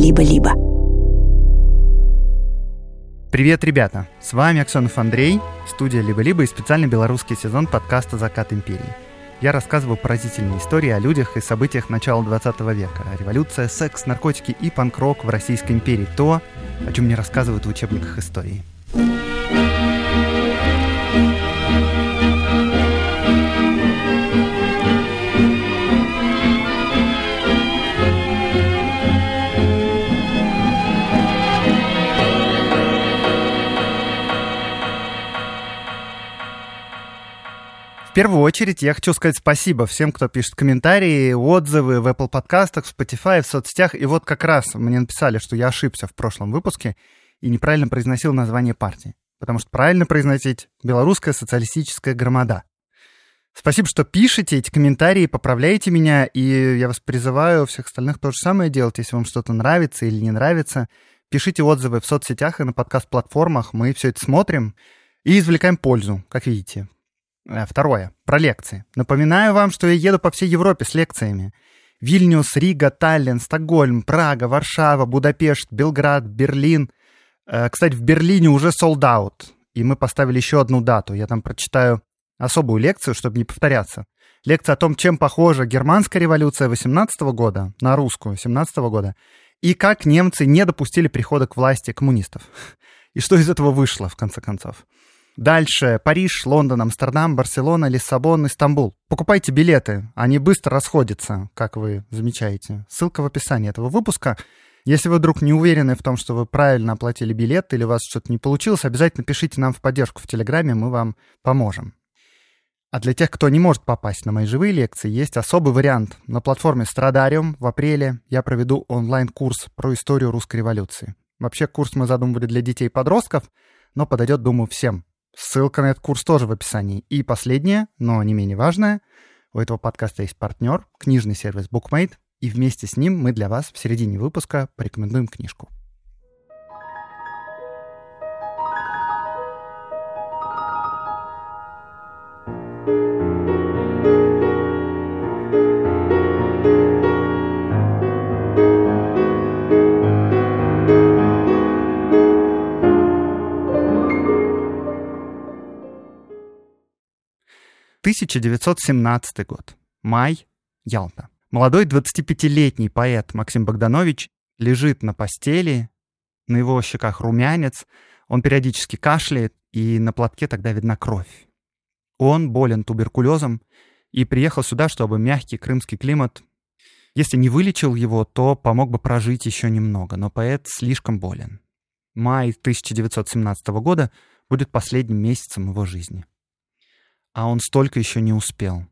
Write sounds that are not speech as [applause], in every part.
«Либо-либо». Привет, ребята! С вами Аксенов Андрей, студия «Либо-либо» и специальный белорусский сезон подкаста «Закат империи». Я рассказываю поразительные истории о людях и событиях начала 20 века. Революция, секс, наркотики и панк-рок в Российской империи. То, о чем мне рассказывают в учебниках истории. Первую очередь я хочу сказать спасибо всем, кто пишет комментарии, отзывы в Apple подкастах, в Spotify, в соцсетях. И вот как раз мне написали, что я ошибся в прошлом выпуске и неправильно произносил название партии. Потому что правильно произносить «Белорусская социалистическая громада». Спасибо, что пишете эти комментарии, поправляете меня, и я вас призываю всех остальных то же самое делать, если вам что-то нравится или не нравится. Пишите отзывы в соцсетях и на подкаст-платформах, мы все это смотрим и извлекаем пользу, как видите. Э, второе. Про лекции. Напоминаю вам, что я еду по всей Европе с лекциями. Вильнюс, Рига, Таллин, Стокгольм, Прага, Варшава, Будапешт, Белград, Берлин. Э, кстати, в Берлине уже sold out. И мы поставили еще одну дату. Я там прочитаю особую лекцию, чтобы не повторяться. Лекция о том, чем похожа германская революция 18 года на русскую 17 года, и как немцы не допустили прихода к власти коммунистов. [laughs] И что из этого вышло, в конце концов. Дальше Париж, Лондон, Амстердам, Барселона, Лиссабон, Истамбул. Покупайте билеты, они быстро расходятся, как вы замечаете. Ссылка в описании этого выпуска. Если вы вдруг не уверены в том, что вы правильно оплатили билет или у вас что-то не получилось, обязательно пишите нам в поддержку в Телеграме, мы вам поможем. А для тех, кто не может попасть на мои живые лекции, есть особый вариант. На платформе Страдариум в апреле я проведу онлайн-курс про историю русской революции. Вообще курс мы задумывали для детей и подростков, но подойдет, думаю, всем. Ссылка на этот курс тоже в описании. И последнее, но не менее важное, у этого подкаста есть партнер, книжный сервис BookMate, и вместе с ним мы для вас в середине выпуска порекомендуем книжку. 1917 год. Май. Ялта. Молодой 25-летний поэт Максим Богданович лежит на постели, на его щеках румянец, он периодически кашляет, и на платке тогда видна кровь. Он болен туберкулезом и приехал сюда, чтобы мягкий крымский климат, если не вылечил его, то помог бы прожить еще немного, но поэт слишком болен. Май 1917 года будет последним месяцем его жизни а он столько еще не успел.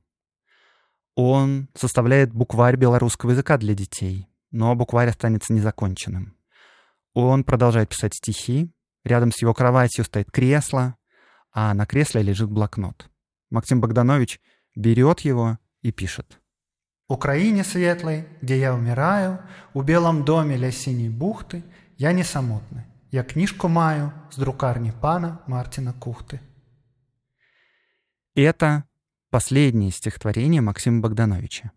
Он составляет букварь белорусского языка для детей, но букварь останется незаконченным. Он продолжает писать стихи, рядом с его кроватью стоит кресло, а на кресле лежит блокнот. Максим Богданович берет его и пишет. «Украине светлой, где я умираю, у белом доме ля синей бухты, я не самотный. Я книжку маю с друкарни пана Мартина Кухты. Это последнее стихотворение Максима Богдановича.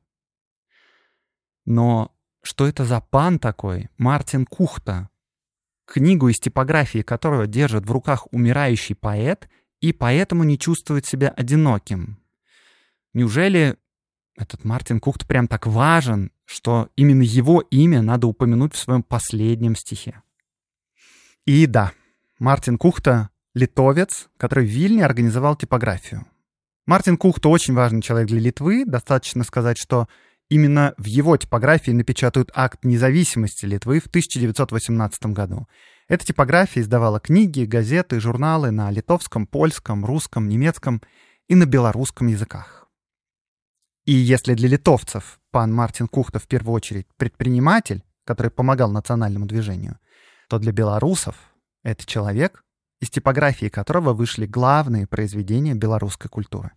Но что это за пан такой, Мартин Кухта, книгу из типографии которого держит в руках умирающий поэт и поэтому не чувствует себя одиноким? Неужели этот Мартин Кухт прям так важен, что именно его имя надо упомянуть в своем последнем стихе? И да, Мартин Кухта — литовец, который в Вильне организовал типографию. Мартин Кухто очень важный человек для Литвы. Достаточно сказать, что именно в его типографии напечатают акт независимости Литвы в 1918 году. Эта типография издавала книги, газеты, журналы на литовском, польском, русском, немецком и на белорусском языках. И если для литовцев пан Мартин Кухта в первую очередь предприниматель, который помогал национальному движению, то для белорусов это человек, из типографии которого вышли главные произведения белорусской культуры.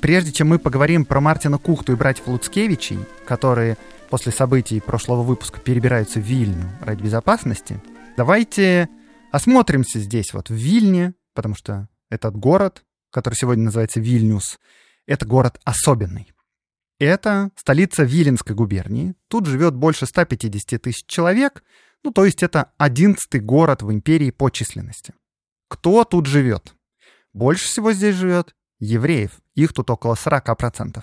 Прежде чем мы поговорим про Мартина Кухту и братьев Луцкевичей, которые после событий прошлого выпуска перебираются в Вильню ради безопасности, давайте осмотримся здесь, вот в Вильне, потому что этот город, который сегодня называется Вильнюс, это город особенный. Это столица Виленской губернии. Тут живет больше 150 тысяч человек, ну то есть это одиннадцатый город в империи по численности. Кто тут живет? Больше всего здесь живет евреев. Их тут около 40%.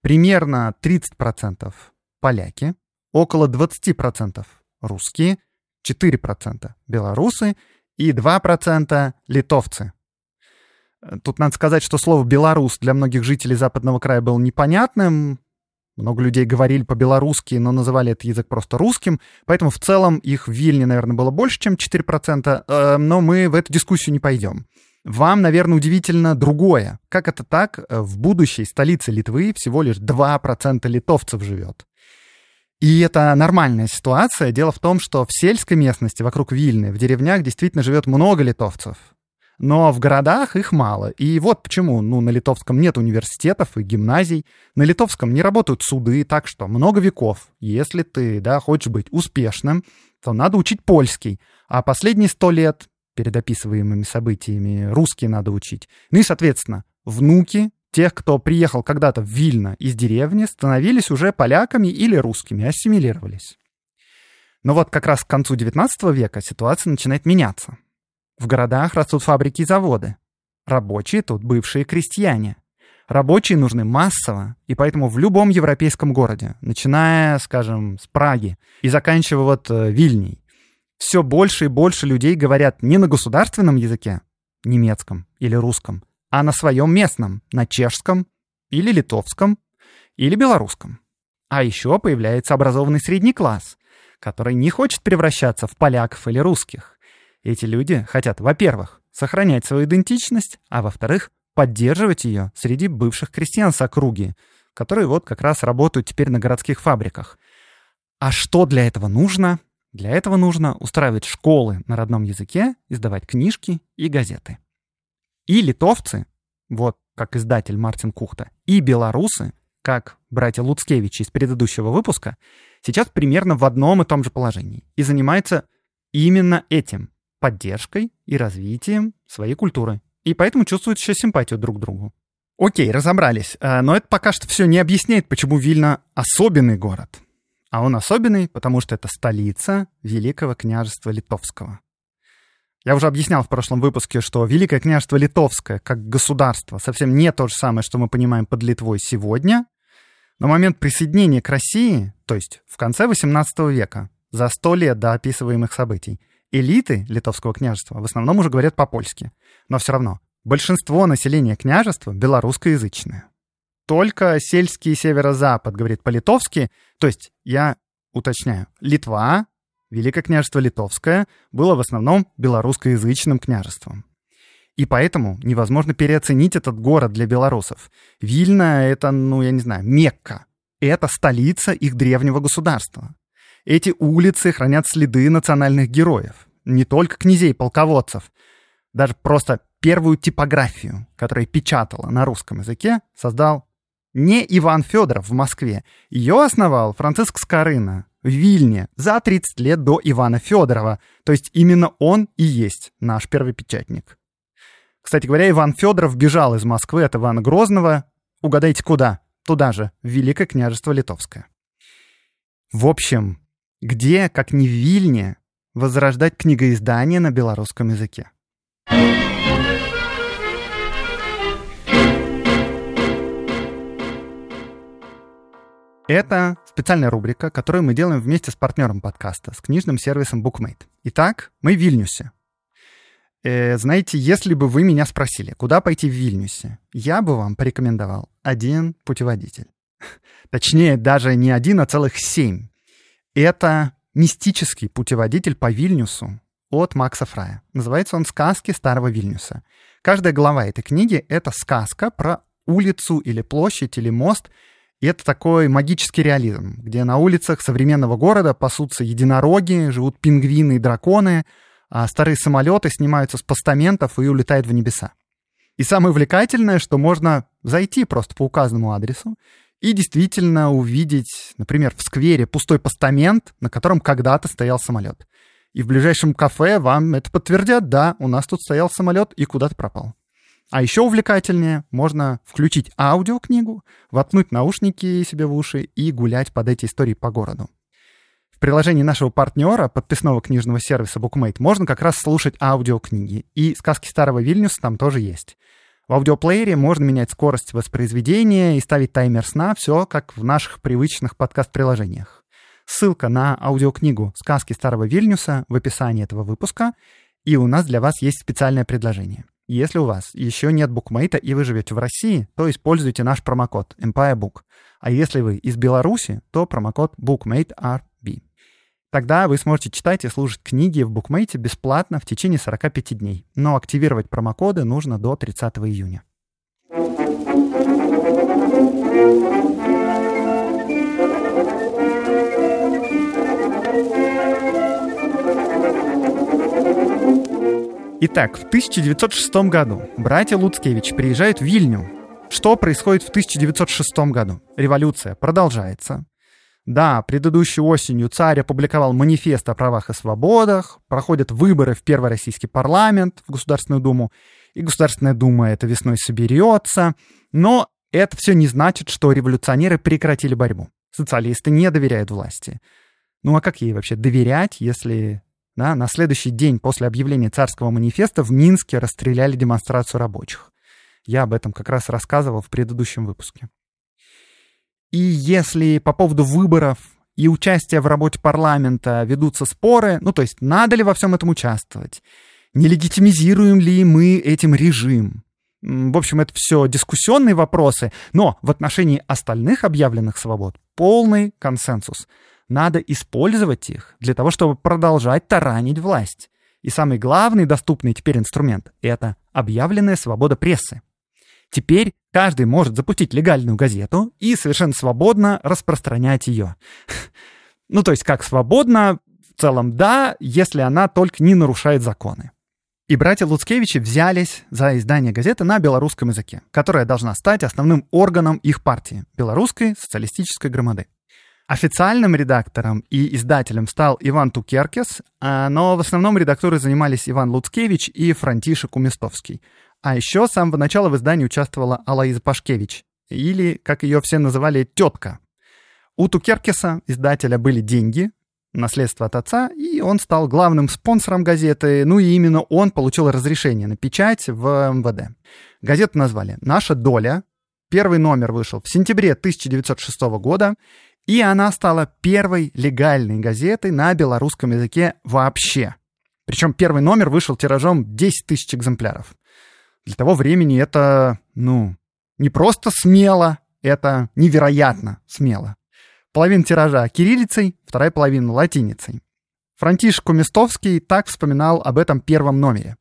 Примерно 30% поляки, около 20% русские, 4% белорусы и 2% литовцы. Тут надо сказать, что слово «белорус» для многих жителей западного края было непонятным. Много людей говорили по-белорусски, но называли этот язык просто русским. Поэтому в целом их в Вильне, наверное, было больше, чем 4%. Э, но мы в эту дискуссию не пойдем. Вам, наверное, удивительно другое. Как это так? В будущей столице Литвы всего лишь 2% литовцев живет. И это нормальная ситуация. Дело в том, что в сельской местности вокруг Вильны, в деревнях действительно живет много литовцев. Но в городах их мало. И вот почему. Ну, на литовском нет университетов и гимназий. На литовском не работают суды, так что много веков. Если ты, да, хочешь быть успешным, то надо учить польский. А последние сто лет перед описываемыми событиями русский надо учить. Ну и, соответственно, внуки тех, кто приехал когда-то в Вильно из деревни, становились уже поляками или русскими, ассимилировались. Но вот как раз к концу XIX века ситуация начинает меняться. В городах растут фабрики и заводы. Рабочие тут бывшие крестьяне. Рабочие нужны массово, и поэтому в любом европейском городе, начиная, скажем, с Праги и заканчивая вот э, Вильней, все больше и больше людей говорят не на государственном языке, немецком или русском, а на своем местном, на чешском или литовском или белорусском. А еще появляется образованный средний класс, который не хочет превращаться в поляков или русских. Эти люди хотят, во-первых, сохранять свою идентичность, а во-вторых, поддерживать ее среди бывших крестьян с округи, которые вот как раз работают теперь на городских фабриках. А что для этого нужно? Для этого нужно устраивать школы на родном языке, издавать книжки и газеты. И литовцы, вот как издатель Мартин Кухта, и белорусы, как братья Луцкевичи из предыдущего выпуска, сейчас примерно в одном и том же положении и занимаются именно этим — поддержкой и развитием своей культуры. И поэтому чувствуют еще симпатию друг к другу. Окей, разобрались. Э, но это пока что все не объясняет, почему Вильна особенный город. А он особенный, потому что это столица Великого княжества Литовского. Я уже объяснял в прошлом выпуске, что Великое княжество Литовское как государство совсем не то же самое, что мы понимаем под Литвой сегодня. Но момент присоединения к России, то есть в конце XVIII века, за сто лет до описываемых событий, элиты литовского княжества в основном уже говорят по-польски. Но все равно, большинство населения княжества белорусскоязычное. Только сельский северо-запад говорит по-литовски, то есть я уточняю, Литва, Великое княжество Литовское было в основном белорусскоязычным княжеством. И поэтому невозможно переоценить этот город для белорусов. Вильна — это, ну, я не знаю, Мекка. Это столица их древнего государства. Эти улицы хранят следы национальных героев. Не только князей, полководцев. Даже просто первую типографию, которая печатала на русском языке, создал не Иван Федоров в Москве. Ее основал Франциск Скорына, в Вильне за 30 лет до Ивана Федорова. То есть именно он и есть наш первый печатник. Кстати говоря, Иван Федоров бежал из Москвы от Ивана Грозного. Угадайте, куда? Туда же, в Великое княжество Литовское. В общем, где, как не в Вильне, возрождать книгоиздание на белорусском языке? Это специальная рубрика, которую мы делаем вместе с партнером подкаста, с книжным сервисом BookMate. Итак, мы в Вильнюсе. Э, знаете, если бы вы меня спросили, куда пойти в Вильнюсе, я бы вам порекомендовал один путеводитель. [laughs] Точнее, даже не один, а целых семь. Это мистический путеводитель по Вильнюсу от Макса Фрая. Называется он «Сказки старого Вильнюса». Каждая глава этой книги — это сказка про улицу или площадь или мост — и это такой магический реализм, где на улицах современного города пасутся единороги, живут пингвины и драконы, а старые самолеты снимаются с постаментов и улетают в небеса. И самое увлекательное, что можно зайти просто по указанному адресу и действительно увидеть, например, в сквере пустой постамент, на котором когда-то стоял самолет. И в ближайшем кафе вам это подтвердят, да, у нас тут стоял самолет и куда-то пропал. А еще увлекательнее, можно включить аудиокнигу, воткнуть наушники себе в уши и гулять под эти истории по городу. В приложении нашего партнера, подписного книжного сервиса BookMate, можно как раз слушать аудиокниги. И сказки старого Вильнюса там тоже есть. В аудиоплеере можно менять скорость воспроизведения и ставить таймер сна, все как в наших привычных подкаст-приложениях. Ссылка на аудиокнигу «Сказки старого Вильнюса» в описании этого выпуска, и у нас для вас есть специальное предложение. Если у вас еще нет букмейта и вы живете в России, то используйте наш промокод EmpireBook. А если вы из Беларуси, то промокод BookmateRB. Тогда вы сможете читать и слушать книги в букмейте бесплатно в течение 45 дней. Но активировать промокоды нужно до 30 июня. Итак, в 1906 году братья Луцкевич приезжают в Вильню. Что происходит в 1906 году? Революция продолжается. Да, предыдущей осенью царь опубликовал манифест о правах и свободах, проходят выборы в Первый российский парламент, в Государственную Думу, и Государственная Дума это весной соберется, но это все не значит, что революционеры прекратили борьбу. Социалисты не доверяют власти. Ну а как ей вообще доверять, если да, на следующий день после объявления царского манифеста в Минске расстреляли демонстрацию рабочих? Я об этом как раз рассказывал в предыдущем выпуске. И если по поводу выборов и участия в работе парламента ведутся споры, ну то есть надо ли во всем этом участвовать, не легитимизируем ли мы этим режим, в общем, это все дискуссионные вопросы, но в отношении остальных объявленных свобод полный консенсус. Надо использовать их для того, чтобы продолжать таранить власть. И самый главный доступный теперь инструмент — это объявленная свобода прессы. Теперь каждый может запустить легальную газету и совершенно свободно распространять ее. [laughs] Ну, то есть как свободно, в целом да, если она только не нарушает законы. И братья Луцкевичи взялись за издание газеты на белорусском языке, которая должна стать основным органом их партии — белорусской социалистической громады. Официальным редактором и издателем стал Иван Тукеркес, а, но в основном редакторы занимались Иван Луцкевич и Франтишек Уместовский. А еще с самого начала в издании участвовала Алаиза Пашкевич, или, как ее все называли, тетка. У Тукеркеса, издателя, были деньги, наследство от отца, и он стал главным спонсором газеты, ну и именно он получил разрешение на печать в МВД. Газету назвали «Наша доля». Первый номер вышел в сентябре 1906 года, и она стала первой легальной газетой на белорусском языке вообще. Причем первый номер вышел тиражом 10 тысяч экземпляров. Для того времени это, ну, не просто смело, это невероятно смело. Половина тиража кириллицей, вторая половина латиницей. Франтишек Куместовский так вспоминал об этом первом номере.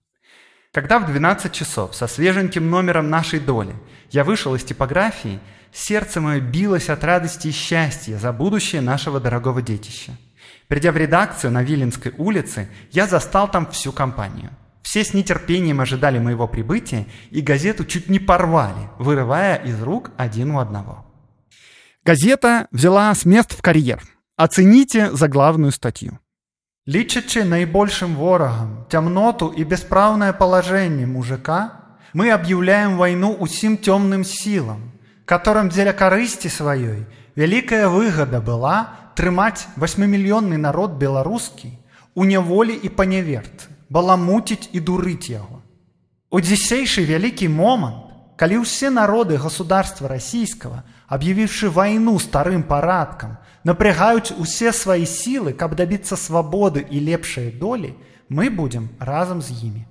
Когда в 12 часов со свеженьким номером нашей доли я вышел из типографии, сердце мое билось от радости и счастья за будущее нашего дорогого детища. Придя в редакцию на Виленской улице, я застал там всю компанию. Все с нетерпением ожидали моего прибытия, и газету чуть не порвали, вырывая из рук один у одного. Газета взяла с мест в карьер. Оцените заглавную статью. Лічачи наибольшим ворогом темноту и бесправное положение мужика, мы объявляем войну усім темным силам, которым для корысти своей великая выгода была трымать восьмимиллионный народ белорусский у неволі и поневерцы баламуціць і дурыць яго. У дзісейшы вялікі момант, калі ўсе народы государства расійскага, аб'явіўшы вайну старым парадкам, напрягаюць усе свае сілы, каб дабіцца свабоды і лепшай долі, мы будзем разам з імі.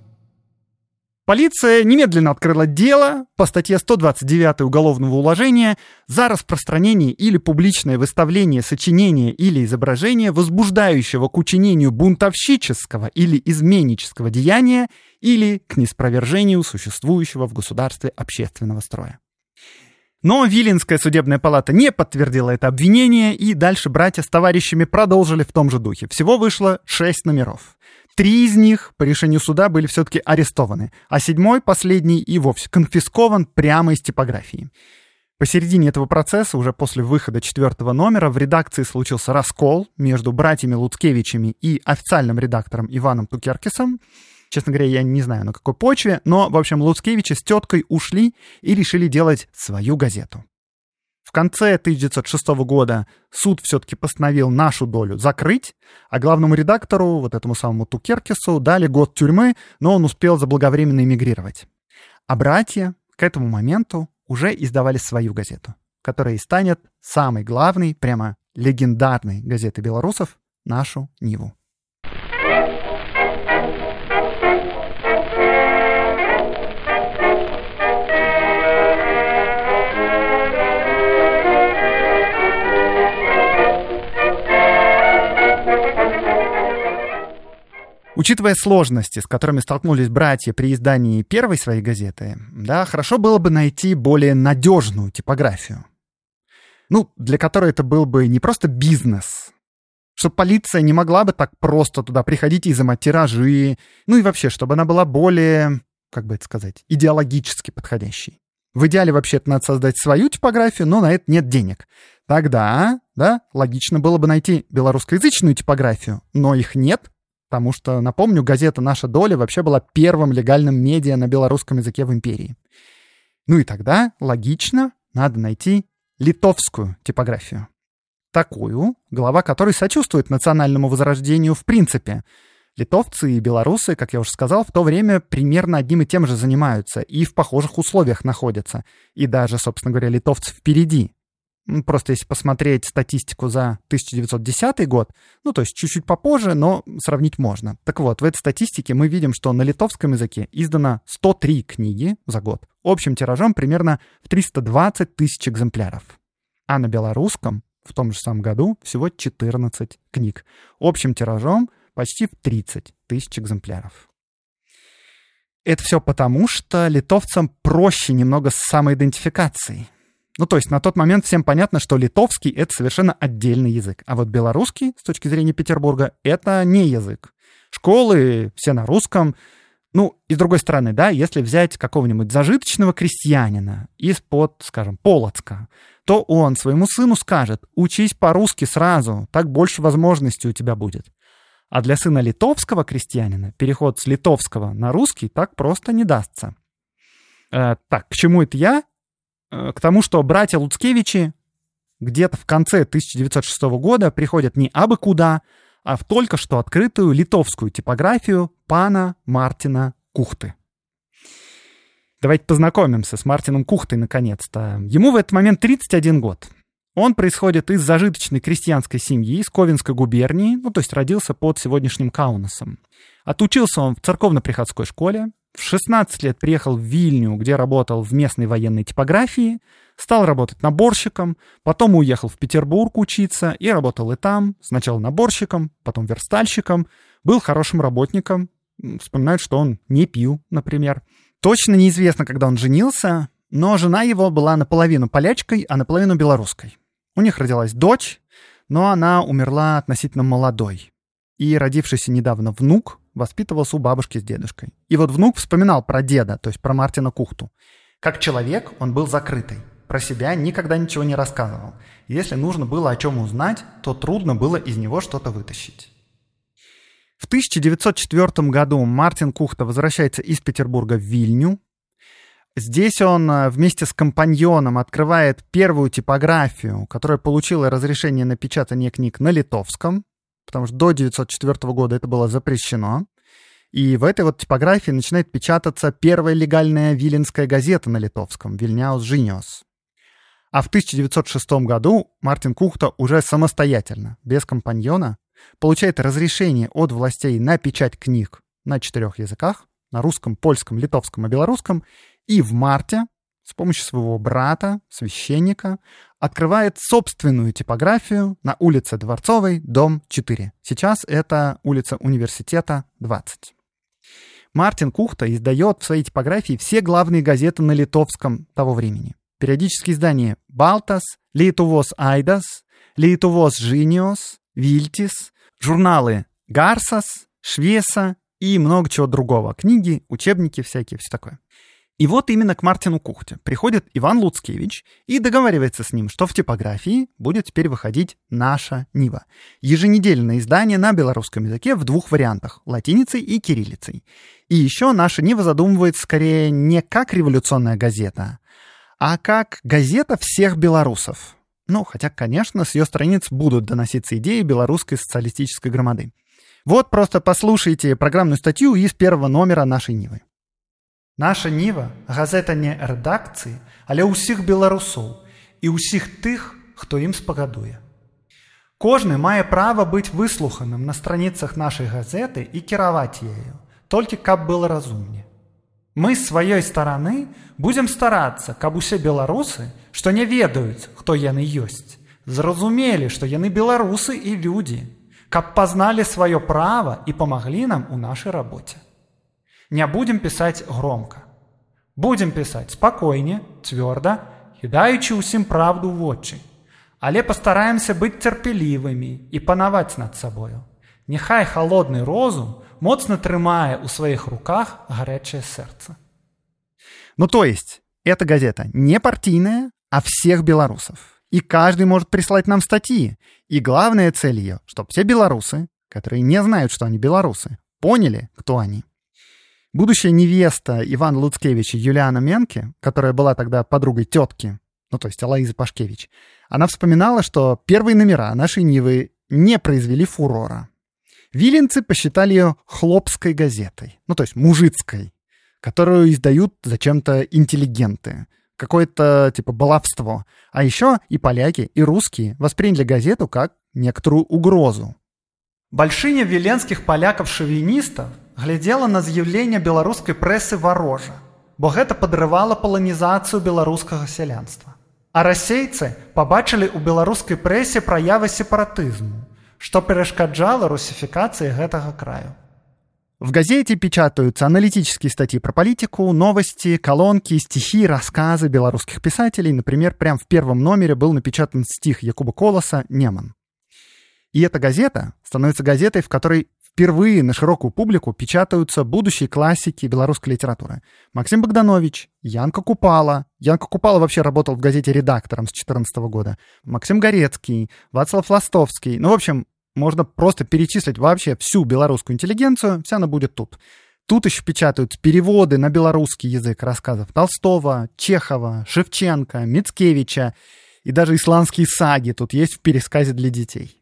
Полиция немедленно открыла дело по статье 129 Уголовного уложения за распространение или публичное выставление сочинения или изображения, возбуждающего к учинению бунтовщического или изменнического деяния или к неспровержению существующего в государстве общественного строя. Но Виленская судебная палата не подтвердила это обвинение, и дальше братья с товарищами продолжили в том же духе. Всего вышло шесть номеров. Три из них по решению суда были все-таки арестованы, а седьмой, последний, и вовсе конфискован прямо из типографии. Посередине этого процесса, уже после выхода четвертого номера, в редакции случился раскол между братьями Луцкевичами и официальным редактором Иваном Тукеркисом. Честно говоря, я не знаю, на какой почве, но, в общем, Луцкевичи с теткой ушли и решили делать свою газету. В конце 1906 года суд все-таки постановил нашу долю закрыть, а главному редактору, вот этому самому Тукеркису, дали год тюрьмы, но он успел заблаговременно эмигрировать. А братья к этому моменту уже издавали свою газету, которая и станет самой главной, прямо легендарной газетой белорусов «Нашу Ниву». Учитывая сложности, с которыми столкнулись братья при издании первой своей газеты, да, хорошо было бы найти более надежную типографию. Ну, для которой это был бы не просто бизнес, чтобы полиция не могла бы так просто туда приходить и изымать тиражи, ну и вообще, чтобы она была более, как бы это сказать, идеологически подходящей. В идеале вообще это надо создать свою типографию, но на это нет денег. Тогда, да, логично было бы найти белорусскоязычную типографию, но их нет, Потому что, напомню, газета «Наша доля» вообще была первым легальным медиа на белорусском языке в империи. Ну и тогда, логично, надо найти литовскую типографию. Такую, глава которой сочувствует национальному возрождению в принципе. Литовцы и белорусы, как я уже сказал, в то время примерно одним и тем же занимаются и в похожих условиях находятся. И даже, собственно говоря, литовцы впереди. Просто если посмотреть статистику за 1910 год, ну, то есть чуть-чуть попозже, но сравнить можно. Так вот, в этой статистике мы видим, что на литовском языке издано 103 книги за год. Общим тиражом примерно в 320 тысяч экземпляров. А на белорусском в том же самом году всего 14 книг. Общим тиражом почти в 30 тысяч экземпляров. Это все потому, что литовцам проще немного с самоидентификацией. Ну, то есть на тот момент всем понятно, что литовский — это совершенно отдельный язык. А вот белорусский, с точки зрения Петербурга, это не язык. Школы все на русском. Ну, и с другой стороны, да, если взять какого-нибудь зажиточного крестьянина из-под, скажем, Полоцка, то он своему сыну скажет, учись по-русски сразу, так больше возможностей у тебя будет. А для сына литовского крестьянина переход с литовского на русский так просто не дастся. Э, так, к чему это я? Э, к тому, что братья Луцкевичи где-то в конце 1906 года приходят не абы куда, а в только что открытую литовскую типографию пана Мартина Кухты. Давайте познакомимся с Мартином Кухтой наконец-то. Ему в этот момент 31 год. Он происходит из зажиточной крестьянской семьи из Ковенской губернии, ну то есть родился под сегодняшним Каунасом. Отучился он в церковно-приходской школе, в 16 лет приехал в Вильню, где работал в местной военной типографии, стал работать наборщиком, потом уехал в Петербург учиться и работал и там, сначала наборщиком, потом верстальщиком, был хорошим работником, вспоминают, что он не пил, например. Точно неизвестно, когда он женился, но жена его была наполовину полячкой, а наполовину белорусской. У них родилась дочь, но она умерла относительно молодой. И родившийся недавно внук воспитывался у бабушки с дедушкой. И вот внук вспоминал про деда, то есть про Мартина Кухту. Как человек он был закрытый. Про себя никогда ничего не рассказывал. Если нужно было о чем узнать, то трудно было из него что-то вытащить. В 1904 году Мартин Кухта возвращается из Петербурга в Вильню. Здесь он э, вместе с компаньоном открывает первую типографию, которая получила разрешение на печатание книг на литовском потому что до 1904 года это было запрещено. И в этой вот типографии начинает печататься первая легальная виленская газета на литовском «Вильняус Жиниос». А в 1906 году Мартин Кухта уже самостоятельно, без компаньона, получает разрешение от властей на печать книг на четырех языках, на русском, польском, литовском и белорусском, и в марте с помощью своего брата, священника, открывает собственную типографию на улице Дворцовой, дом 4. Сейчас это улица Университета, 20. Мартин Кухта издает в своей типографии все главные газеты на литовском того времени. Периодические издания «Балтас», «Литувос Айдас», «Литувос Жиниос», «Вильтис», журналы «Гарсас», «Швеса» и много чего другого. Книги, учебники всякие, все такое. И вот именно к Мартину Кухте приходит Иван Луцкевич и договаривается с ним, что в типографии будет теперь выходить «Наша Нива». Еженедельное издание на белорусском языке в двух вариантах — латиницей и кириллицей. И еще «Наша Нива» задумывается скорее не как революционная газета, а как газета всех белорусов. Ну, хотя, конечно, с ее страниц будут доноситься идеи белорусской социалистической громады. Вот просто послушайте программную статью из первого номера «Нашей Нивы». Наша ніва газета не рэдакцыі, але ўсіх беларусоў і ўсіх тых, хто ім спагадуе. Кожны мае права быць выслуханым на страніцах нашай газеты і кіраваць ею, толькі каб было разумне. Мы з сваёй стараны будзем старацца, каб усе беларусы, што не ведаюць, хто яны ёсць, зразумелі, што яны беларусы і людзі, каб пазналі сваё права і памаглі нам у нашай рабоце. Не будем пісаць громко. Будем пісаць спакойне, цвёрда, кідаючы ўсім правду ў вочы. Але пастараемся быць цярпелівымі і панаваць над сабою. Няхай холодны розум моцна трымае ў сваіх руках гарячее сэрца. Ну то есть, эта газета не партийная, а всех белорусов. И каждый может прислать нам статьи. И главная цель ее, чтобы все белорусы, которые не знают, что они белорусы, поняли, кто они. Будущая невеста Ивана Луцкевича Юлиана Менке, которая была тогда подругой тетки, ну то есть Алаизы Пашкевич, она вспоминала, что первые номера нашей Нивы не произвели фурора. Виленцы посчитали ее хлопской газетой, ну то есть мужицкой, которую издают зачем-то интеллигенты, какое-то типа баловство. А еще и поляки, и русские восприняли газету как некоторую угрозу. Большиня віленскіх палякаў-шавіністаў глядзела на з'яўленне беларускай прэсы варожа, бо гэта падрывала паланізацыю беларускага сялянства. А расейцы пабачылі ў беларускай прэсе праявы сепаратызму, што перашкаджала русификации гэтага краю. В газете печатаются аналитические статьи про политику, новости, колонки, стихи, рассказы белорусских писателей. Например, прямо в первом номере был напечатан стих Якуба Колоса «Неман». И эта газета становится газетой, в которой впервые на широкую публику печатаются будущие классики белорусской литературы. Максим Богданович, Янка Купала. Янка Купала вообще работал в газете редактором с 2014 года. Максим Горецкий, Вацлав Ластовский. Ну, в общем, можно просто перечислить вообще всю белорусскую интеллигенцию, вся она будет тут. Тут еще печатают переводы на белорусский язык рассказов Толстого, Чехова, Шевченко, Мицкевича и даже исландские саги тут есть в пересказе для детей.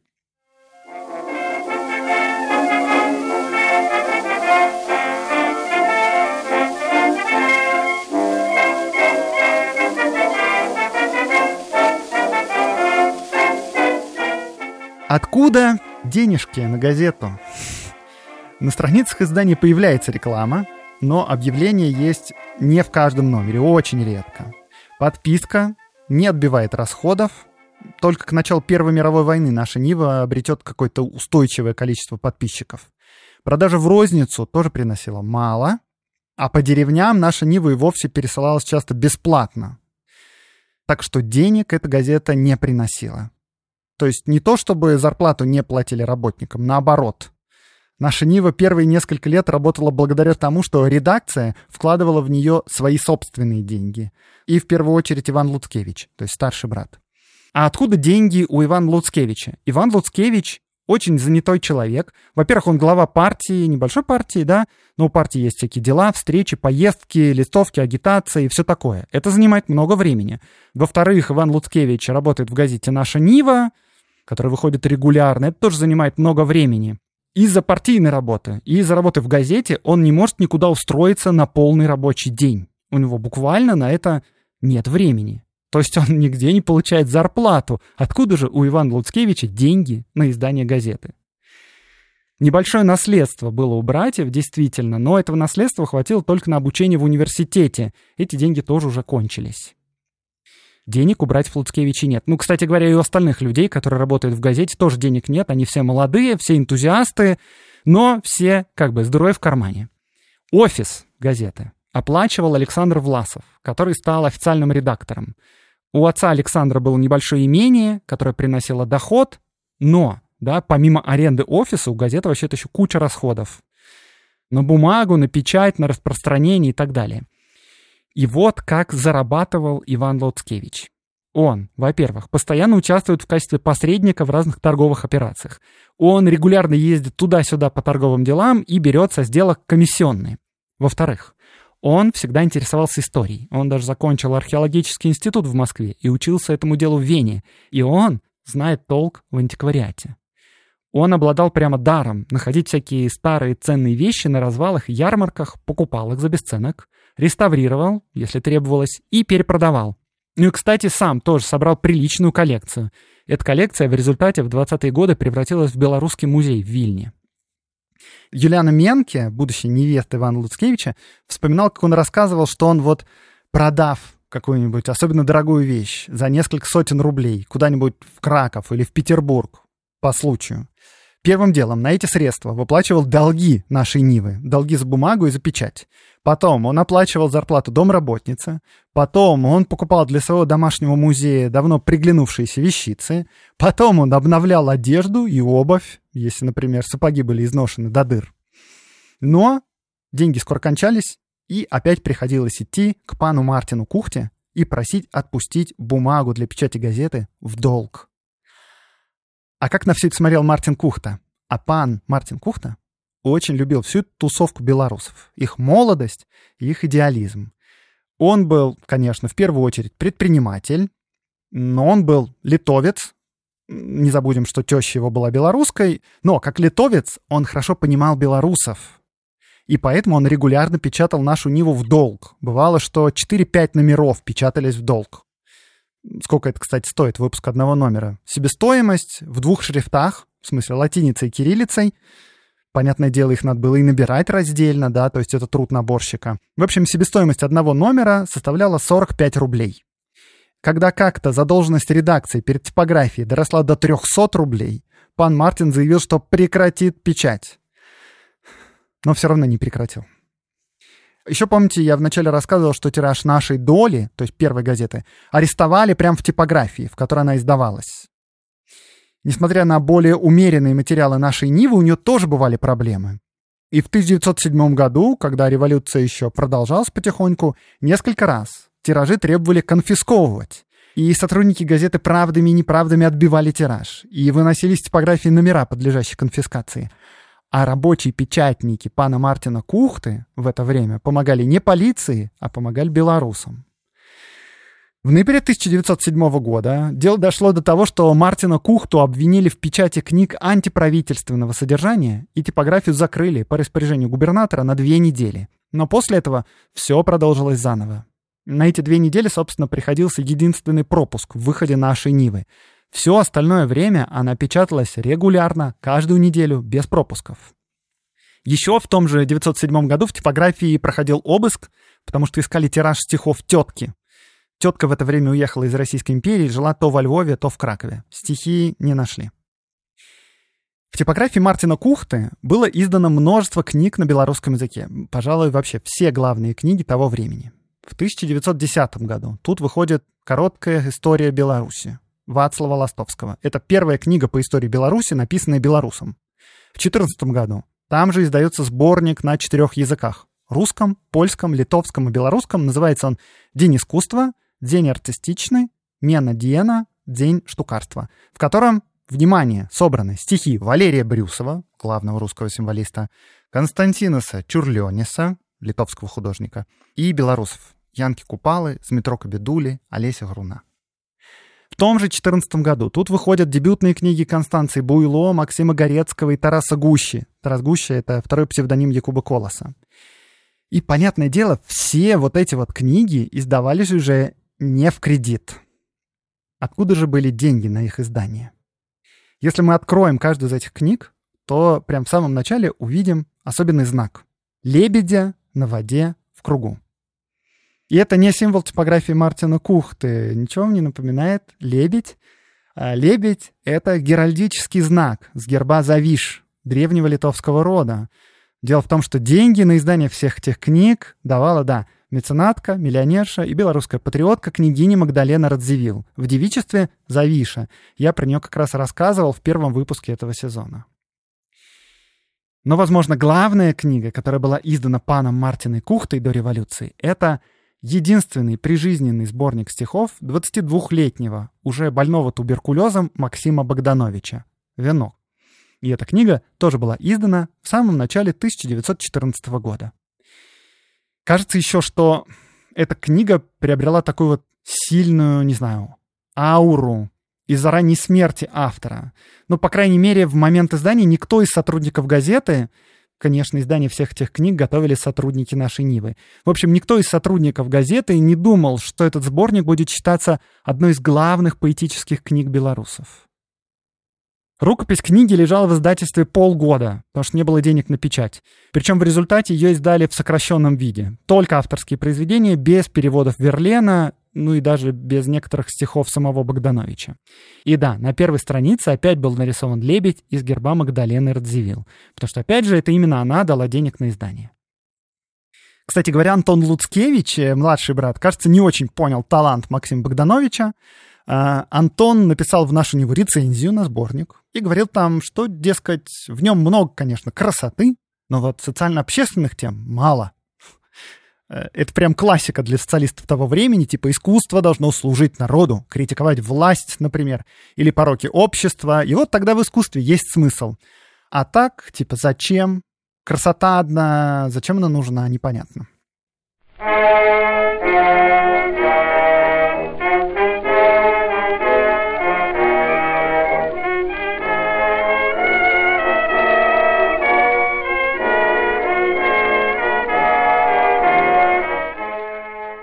Откуда денежки на газету? На страницах издания появляется реклама, но объявление есть не в каждом номере, очень редко. Подписка не отбивает расходов. Только к началу Первой мировой войны наша Нива обретет какое-то устойчивое количество подписчиков. Продажа в розницу тоже приносила мало, а по деревням наша Нива и вовсе пересылалась часто бесплатно. Так что денег эта газета не приносила. То есть не то, чтобы зарплату не платили работникам, наоборот. Наша Нива первые несколько лет работала благодаря тому, что редакция вкладывала в нее свои собственные деньги. И в первую очередь Иван Луцкевич, то есть старший брат. А откуда деньги у Ивана Луцкевича? Иван Луцкевич очень занятой человек. Во-первых, он глава партии, небольшой партии, да, но у партии есть всякие дела, встречи, поездки, листовки, агитация и все такое. Это занимает много времени. Во-вторых, Иван Луцкевич работает в газете «Наша Нива», который выходит регулярно, это тоже занимает много времени. Из-за партийной работы и из-за работы в газете он не может никуда устроиться на полный рабочий день. У него буквально на это нет времени. То есть он [laughs] нигде не получает зарплату. Откуда же у Ивана Луцкевича деньги на издание газеты? Небольшое наследство было у братьев, действительно, но этого наследства хватило только на обучение в университете. Эти деньги тоже уже кончились денег у братьев Луцкевичей нет. Ну, кстати говоря, и у остальных людей, которые работают в газете, тоже денег нет. Они все молодые, все энтузиасты, но все как бы здоровье в кармане. Офис газеты оплачивал Александр Власов, который стал официальным редактором. У отца Александра было небольшое имение, которое приносило доход, но, да, помимо аренды офиса, у газеты вообще-то еще куча расходов. На бумагу, на печать, на распространение и так далее. И вот как зарабатывал Иван Лоцкевич. Он, во-первых, постоянно участвует в качестве посредника в разных торговых операциях. Он регулярно ездит туда-сюда по торговым делам и берет со сделок комиссионные. Во-вторых, он всегда интересовался историей. Он даже закончил археологический институт в Москве и учился этому делу в Вене. И он знает толк в антиквариате. Он обладал прямо даром находить всякие старые ценные вещи на развалах и ярмарках, покупал их за бесценок, реставрировал, если требовалось, и перепродавал. Ну и, кстати, сам тоже собрал приличную коллекцию. Эта коллекция в результате в 20-е годы превратилась в Белорусский музей в Вильне. Юлиана Менке, будущая невеста Ивана Луцкевича, вспоминал, как он рассказывал, что он вот продав какую-нибудь особенно дорогую вещь за несколько сотен рублей куда-нибудь в Краков или в Петербург по случаю, Первым делом на эти средства выплачивал долги нашей Нивы, долги за бумагу и за печать. Потом он оплачивал зарплату домработницы. Потом он покупал для своего домашнего музея давно приглянувшиеся вещицы. Потом он обновлял одежду и обувь, если, например, сапоги были изношены до дыр. Но деньги скоро кончались, и опять приходилось идти к пану Мартину Кухте и просить отпустить бумагу для печати газеты в долг. А как на все это смотрел Мартин Кухта? А пан Мартин Кухта очень любил всю тусовку белорусов, их молодость и их идеализм. Он был, конечно, в первую очередь предприниматель, но он был литовец. Не забудем, что теща его была белорусской, но как литовец он хорошо понимал белорусов. И поэтому он регулярно печатал нашу Ниву в долг. Бывало, что 4-5 номеров печатались в долг. Сколько это, кстати, стоит выпуск одного номера? Себестоимость в двух шрифтах, в смысле латиницей и кириллицей. Понятное дело, их надо было и набирать раздельно, да, то есть это труд наборщика. В общем, себестоимость одного номера составляла 45 рублей. Когда как-то задолженность редакции перед типографией доросла до 300 рублей, пан Мартин заявил, что прекратит печать. Но все равно не прекратил. Еще помните, я вначале рассказывал, что тираж нашей доли, то есть первой газеты, арестовали прямо в типографии, в которой она издавалась. Несмотря на более умеренные материалы нашей Нивы, у нее тоже бывали проблемы. И в 1907 году, когда революция еще продолжалась потихоньку, несколько раз тиражи требовали конфисковывать. И сотрудники газеты правдами и неправдами отбивали тираж. И выносили из типографии номера, подлежащие конфискации. А рабочие печатники пана Мартина Кухты в это время помогали не полиции, а помогали белорусам. В ноябре 1907 года дело дошло до того, что Мартина Кухту обвинили в печати книг антиправительственного содержания и типографию закрыли по распоряжению губернатора на две недели. Но после этого все продолжилось заново. На эти две недели, собственно, приходился единственный пропуск в выходе нашей Нивы. Все остальное время она печаталась регулярно, каждую неделю, без пропусков. Еще в том же 907 году в типографии проходил обыск, потому что искали тираж стихов тетки. Тетка в это время уехала из Российской империи, жила то во Львове, то в Кракове. Стихи не нашли. В типографии Мартина Кухты было издано множество книг на белорусском языке. Пожалуй, вообще все главные книги того времени. В 1910 году тут выходит короткая история Беларуси. Вацлава Ластовского. Это первая книга по истории Беларуси, написанная белорусом. В 2014 году там же издается сборник на четырех языках. Русском, польском, литовском и белорусском. Называется он «День искусства», «День артистичный», «Мена Диена», «День штукарства», в котором, внимание, собраны стихи Валерия Брюсова, главного русского символиста, Константиноса Чурлениса, литовского художника, и белорусов Янки Купалы, Змитро Кабедули, Олеся Груна. Том же 2014 году тут выходят дебютные книги Констанции Буйло, Максима Горецкого и Тараса Гущи. Тарас Гущи — это второй псевдоним Якуба Колоса. И, понятное дело, все вот эти вот книги издавались уже не в кредит. Откуда же были деньги на их издание? Если мы откроем каждую из этих книг, то прям в самом начале увидим особенный знак. Лебедя на воде в кругу. И это не символ типографии Мартина Кухты. Ничего вам не напоминает? Лебедь. А лебедь — это геральдический знак с герба Завиш, древнего литовского рода. Дело в том, что деньги на издание всех этих книг давала, да, меценатка, миллионерша и белорусская патриотка княгиня Магдалена Радзивилл в девичестве Завиша. Я про нее как раз рассказывал в первом выпуске этого сезона. Но, возможно, главная книга, которая была издана паном Мартиной Кухтой до революции, это единственный прижизненный сборник стихов 22-летнего, уже больного туберкулезом Максима Богдановича «Венок». И эта книга тоже была издана в самом начале 1914 года. Кажется еще, что эта книга приобрела такую вот сильную, не знаю, ауру из-за ранней смерти автора. Ну, по крайней мере, в момент издания никто из сотрудников газеты Конечно, издание всех этих книг готовили сотрудники нашей Нивы. В общем, никто из сотрудников газеты не думал, что этот сборник будет считаться одной из главных поэтических книг белорусов. Рукопись книги лежала в издательстве полгода, потому что не было денег на печать. Причем в результате ее издали в сокращенном виде. Только авторские произведения, без переводов Верлена, ну и даже без некоторых стихов самого Богдановича. И да, на первой странице опять был нарисован лебедь из герба Магдалены Радзивилл, потому что, опять же, это именно она дала денег на издание. Кстати говоря, Антон Луцкевич, э, младший брат, кажется, не очень понял талант Максима Богдановича, а, Антон написал в нашу него рецензию на сборник и говорил там, что, дескать, в нем много, конечно, красоты, но вот социально-общественных тем мало. Э, это прям классика для социалистов того времени, типа искусство должно служить народу, критиковать власть, например, или пороки общества, и вот тогда в искусстве есть смысл. А так, типа, зачем? Красота одна, зачем она нужна, непонятно.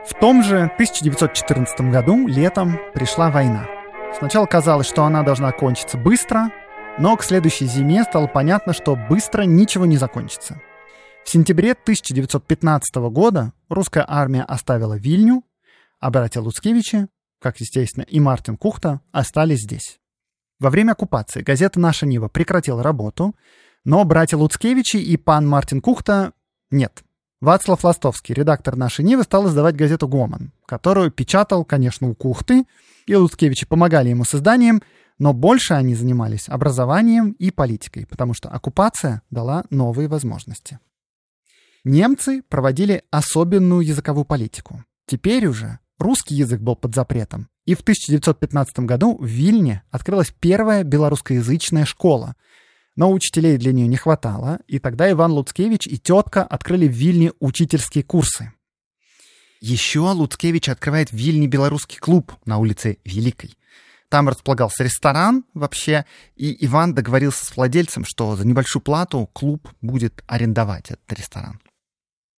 В том же 1914 году, летом, пришла война. Сначала казалось, что она должна кончиться быстро, но к следующей зиме стало понятно, что быстро ничего не закончится. В сентябре 1915 года русская армия оставила Вильню, а братья Луцкевичи, как естественно и Мартин Кухта, остались здесь. Во время оккупации газета «Наша Нива» прекратила работу, но братья Луцкевичи и пан Мартин Кухта нет, Вацлав Ластовский, редактор нашей Нивы, стал издавать газету «Гомон», которую печатал, конечно, у Кухты, и Луцкевичи помогали ему с изданием, но больше они занимались образованием и политикой, потому что оккупация дала новые возможности. Немцы проводили особенную языковую политику. Теперь уже русский язык был под запретом. И в 1915 году в Вильне открылась первая белорусскоязычная школа — но учителей для нее не хватало, и тогда Иван Луцкевич и тетка открыли в Вильне учительские курсы. Еще Луцкевич открывает в Вильне белорусский клуб на улице Великой. Там располагался ресторан вообще, и Иван договорился с владельцем, что за небольшую плату клуб будет арендовать этот ресторан.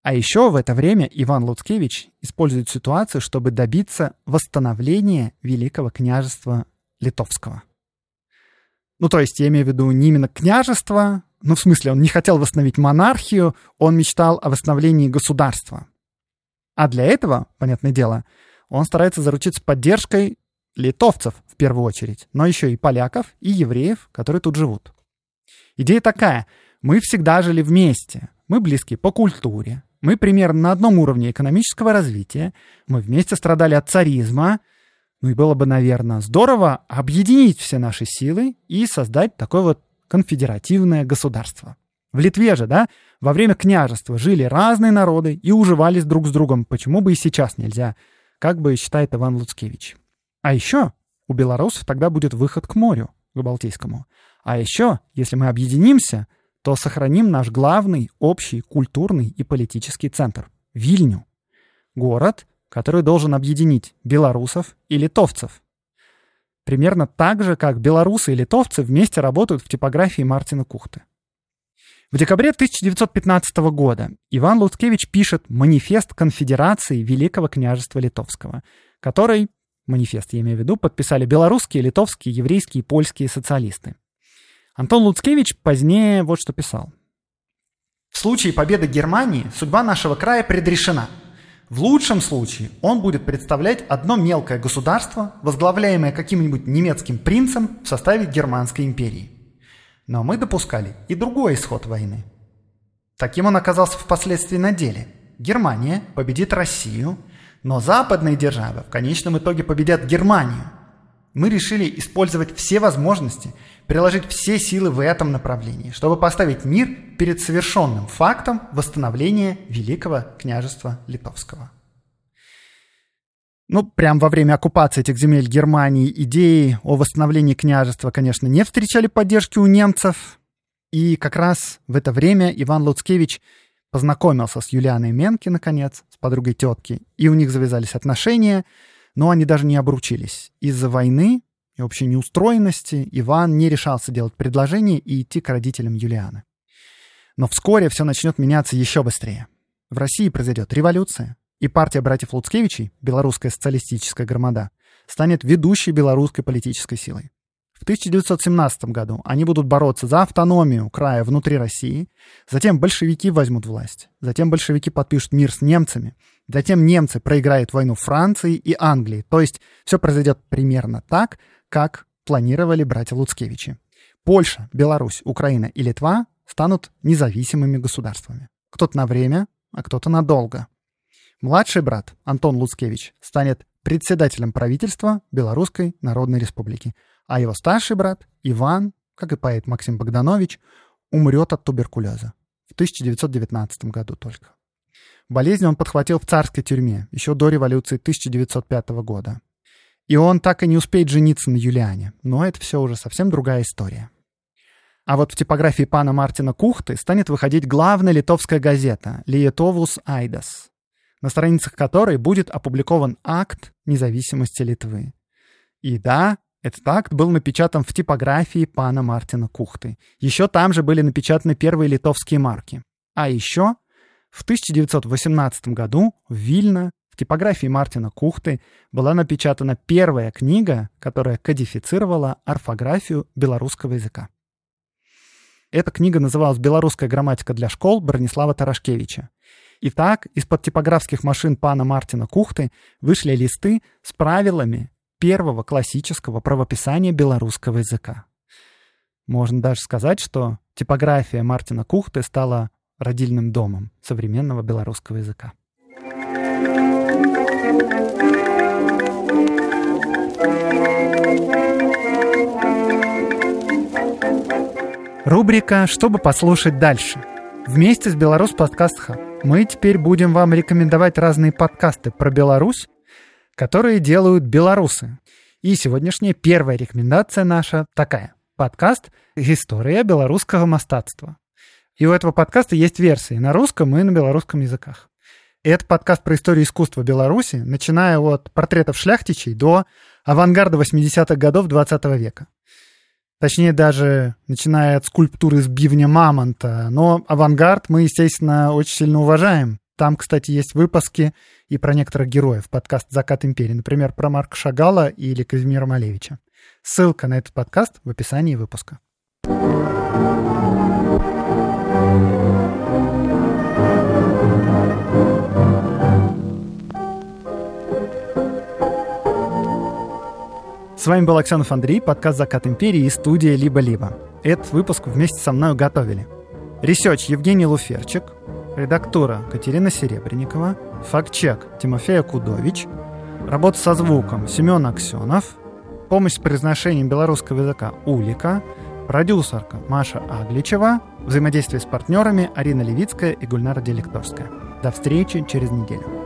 А еще в это время Иван Луцкевич использует ситуацию, чтобы добиться восстановления Великого княжества Литовского. Ну, то есть я имею в виду не именно княжество, ну, в смысле, он не хотел восстановить монархию, он мечтал о восстановлении государства. А для этого, понятное дело, он старается заручиться поддержкой литовцев в первую очередь, но еще и поляков, и евреев, которые тут живут. Идея такая. Мы всегда жили вместе. Мы близки по культуре. Мы примерно на одном уровне экономического развития. Мы вместе страдали от царизма. Ну и было бы, наверное, здорово объединить все наши силы и создать такое вот конфедеративное государство. В Литве же, да, во время княжества жили разные народы и уживались друг с другом. Почему бы и сейчас нельзя? Как бы считает Иван Луцкевич. А еще у белорусов тогда будет выход к морю, к Балтийскому. А еще, если мы объединимся, то сохраним наш главный общий культурный и политический центр – Вильню. Город, который должен объединить белорусов и литовцев. Примерно так же, как белорусы и литовцы вместе работают в типографии Мартина Кухты. В декабре 1915 года Иван Луцкевич пишет манифест Конфедерации Великого княжества Литовского, который, манифест я имею в виду, подписали белорусские, литовские, еврейские и польские социалисты. Антон Луцкевич позднее вот что писал. В случае победы Германии судьба нашего края предрешена – в лучшем случае он будет представлять одно мелкое государство, возглавляемое каким-нибудь немецким принцем в составе Германской империи. Но мы допускали и другой исход войны. Таким он оказался впоследствии на деле. Германия победит Россию, но западные державы в конечном итоге победят Германию. Мы решили использовать все возможности, приложить все силы в этом направлении, чтобы поставить мир перед совершенным фактом восстановления Великого княжества Литовского. Ну, прям во время оккупации этих земель Германии идеи о восстановлении княжества, конечно, не встречали поддержки у немцев. И как раз в это время Иван Луцкевич познакомился с Юлианой Менки, наконец, с подругой тетки, и у них завязались отношения, но они даже не обручились. Из-за войны и общей неустроенности Иван не решался делать предложение и идти к родителям Юлианы. Но вскоре все начнет меняться еще быстрее. В России произойдет революция, и партия братьев Луцкевичей, белорусская социалистическая громада, станет ведущей белорусской политической силой. В 1917 году они будут бороться за автономию края внутри России, затем большевики возьмут власть, затем большевики подпишут мир с немцами, затем немцы проиграют войну Франции и Англии, то есть все произойдет примерно так, как планировали братья Луцкевичи. Польша, Беларусь, Украина и Литва станут независимыми государствами. Кто-то на время, а кто-то надолго. Младший брат Антон Луцкевич станет председателем правительства Белорусской Народной Республики, а его старший брат Иван, как и поэт Максим Богданович, умрет от туберкулеза в 1919 году только. Болезнь он подхватил в царской тюрьме еще до революции 1905 года. И он так и не успеет жениться на Юлиане, но это все уже совсем другая история. А вот в типографии пана Мартина Кухты станет выходить главная литовская газета «Лиетовус Айдас», на страницах которой будет опубликован акт независимости Литвы. И да, этот акт был напечатан в типографии пана Мартина Кухты. Еще там же были напечатаны первые литовские марки. А еще в 1918 году в Вильно в типографии Мартина Кухты была напечатана первая книга, которая кодифицировала орфографию белорусского языка. Эта книга называлась «Белорусская грамматика для школ» Бронислава Тарашкевича. Итак, из-под типографских машин пана Мартина Кухты вышли листы с правилами первого классического правописания белорусского языка. Можно даже сказать, что типография Мартина Кухты стала родильным домом современного белорусского языка. Рубрика «Чтобы послушать дальше». Вместе с Беларусь Подкаст Хаб мы теперь будем вам рекомендовать разные подкасты про Беларусь, которые делают белорусы. И сегодняшняя первая рекомендация наша такая. Подкаст «История белорусского мастатства». И у этого подкаста есть версии на русском и на белорусском языках. Это подкаст про историю искусства Беларуси, начиная от портретов шляхтичей до авангарда 80-х годов 20 века. Точнее, даже начиная от скульптуры с бивня мамонта. Но авангард мы, естественно, очень сильно уважаем. Там, кстати, есть выпуски и про некоторых героев. Подкаст «Закат империи». Например, про Марка Шагала или Казимира Малевича. Ссылка на этот подкаст в описании выпуска. С вами был Оксанов Андрей, подкаст «Закат империи» и студия «Либо-либо». Этот выпуск вместе со мной готовили. Research Евгений Луферчик, редактора Катерина Серебренникова, factcheck Тимофей Кудович, работа со звуком Семен Аксенов, помощь с произношением белорусского языка Улика, продюсерка Маша Агличева, взаимодействие с партнерами Арина Левицкая и Гульнара Делекторская. До встречи через неделю.